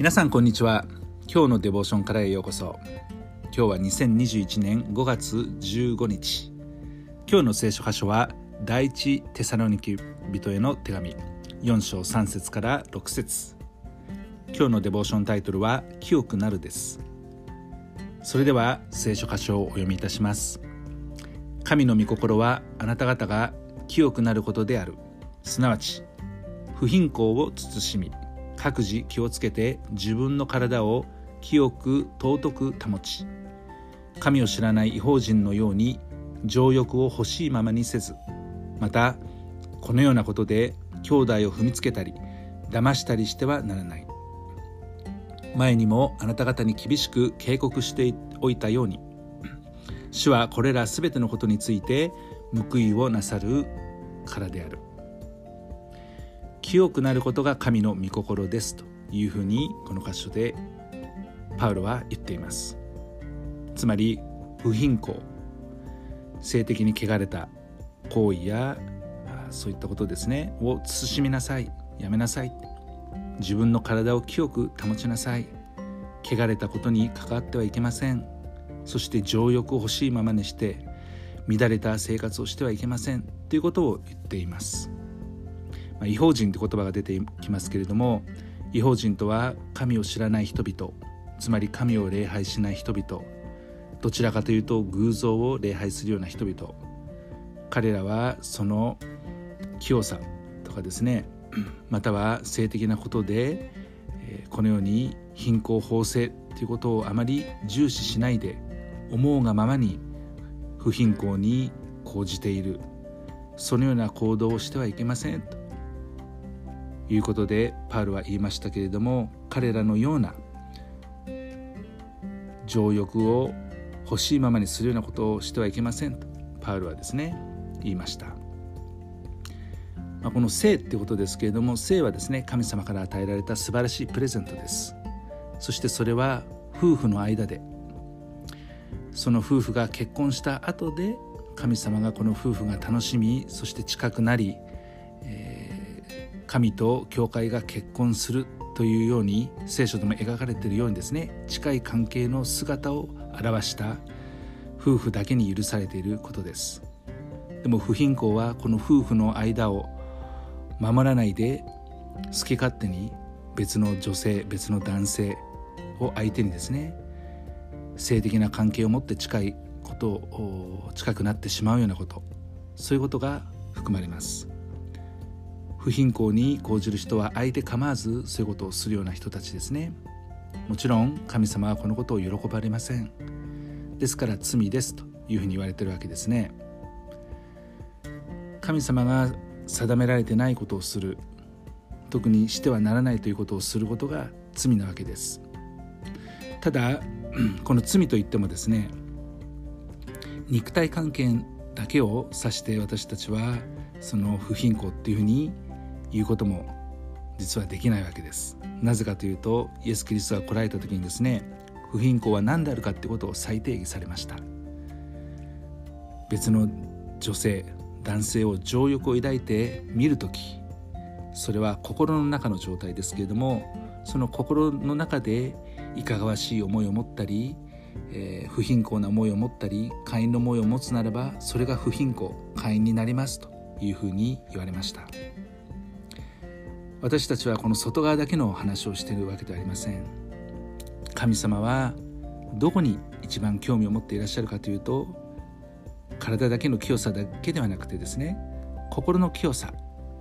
皆さんこんにちは。今日のデボーションからへようこそ。今日は2021年5月15日。今日の聖書箇所は第一テサロニキ人への手紙。4章3節から6節。今日のデボーションタイトルは清くなるです。それでは聖書箇所をお読みいたします。神の御心はあなた方が清くなることである。すなわち不貧困を慎み。各自気をつけて自分の体を清く尊く保ち神を知らない異邦人のように情欲を欲しいままにせずまたこのようなことで兄弟を踏みつけたり騙したりしてはならない。前にもあなた方に厳しく警告しておいたように主はこれらすべてのことについて報いをなさるからである。清くなることが神の御心ですというふうにこの箇所でパウロは言っています。つまり不貧困。性的に汚れた行為やそういったことですね。を慎みなさい。やめなさい。自分の体を清く保ちなさい。汚れたことに関わってはいけません。そして情欲を欲しいままにして乱れた生活をしてはいけません。ということを言っています。まあ、違法人って言葉が出てきますけれども違法人とは神を知らない人々つまり神を礼拝しない人々どちらかというと偶像を礼拝するような人々彼らはその清さとかですね または性的なことでこのように貧困法制ということをあまり重視しないで思うがままに不貧困に講じている。そのような行動をしてはいけませんと。いうことでパウルは言いましたけれども彼らのような情欲を欲しいままにするようなことをしてはいけませんとパウルはですね言いました、まあ、この性ってことですけれども性はですね神様から与えられた素晴らしいプレゼントです。そしてそれは夫婦の間でその夫婦が結婚した後で神様がこの夫婦が楽しみそして近くなり神と教会が結婚するというように聖書でも描かれているようにですね近い関係の姿を表した夫婦だけに許されていることです。でも不貧困はこの夫婦の間を守らないで好き勝手に別の女性別の男性を相手にですね性的な関係を持って近いことを近くなってしまうようなことそういうことが含まれます。不貧困に講じる人は相手構わずそういうことをするような人たちですね。もちろん神様はこのことを喜ばれません。ですから罪ですというふうに言われてるわけですね。神様が定められてないことをする。特にしてはならないということをすることが罪なわけです。ただ この罪といってもですね肉体関係だけを指して私たちはその不貧困っていうふうに言うことも実はできないわけですなぜかというとイエス・キリストが来られた時にですね不貧困は何であるかってことを再定義されました別の女性男性を情欲を抱いて見る時それは心の中の状態ですけれどもその心の中でいかがわしい思いを持ったり、えー、不貧困な思いを持ったり会員の思いを持つならばそれが不貧困会員になりますというふうに言われました。私たちはこの外側だけの話をしているわけではありません。神様はどこに一番興味を持っていらっしゃるかというと体だけの清さだけではなくてですね心の清さ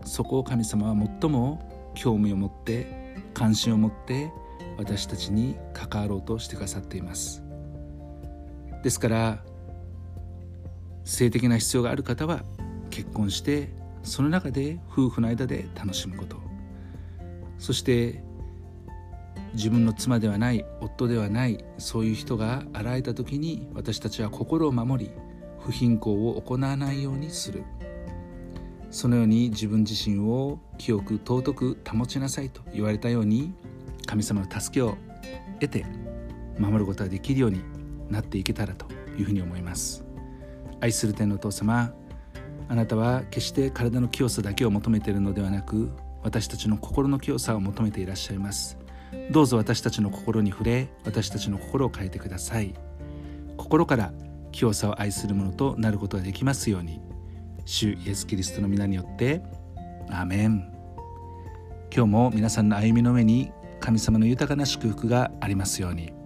そこを神様は最も興味を持って関心を持って私たちに関わろうとしてくださっています。ですから性的な必要がある方は結婚してその中で夫婦の間で楽しむこと。そして自分の妻ではない夫ではないそういう人が現れた時に私たちは心を守り不貧困を行わないようにする。そのように自分自身を清く尊く保ちなさいと言われたように神様の助けを得て守ることができるようになっていけたらというふうに思います。愛する天のお父様あなたは決して体の清さだけを求めているのではなく私たちの心の清さを求めていらっしゃいます。どうぞ私たちの心に触れ私たちの心を変えてください。心から清さを愛するものとなることができますように。主イエス・キリストの皆によってアーメン。今日も皆さんの歩みの上に神様の豊かな祝福がありますように。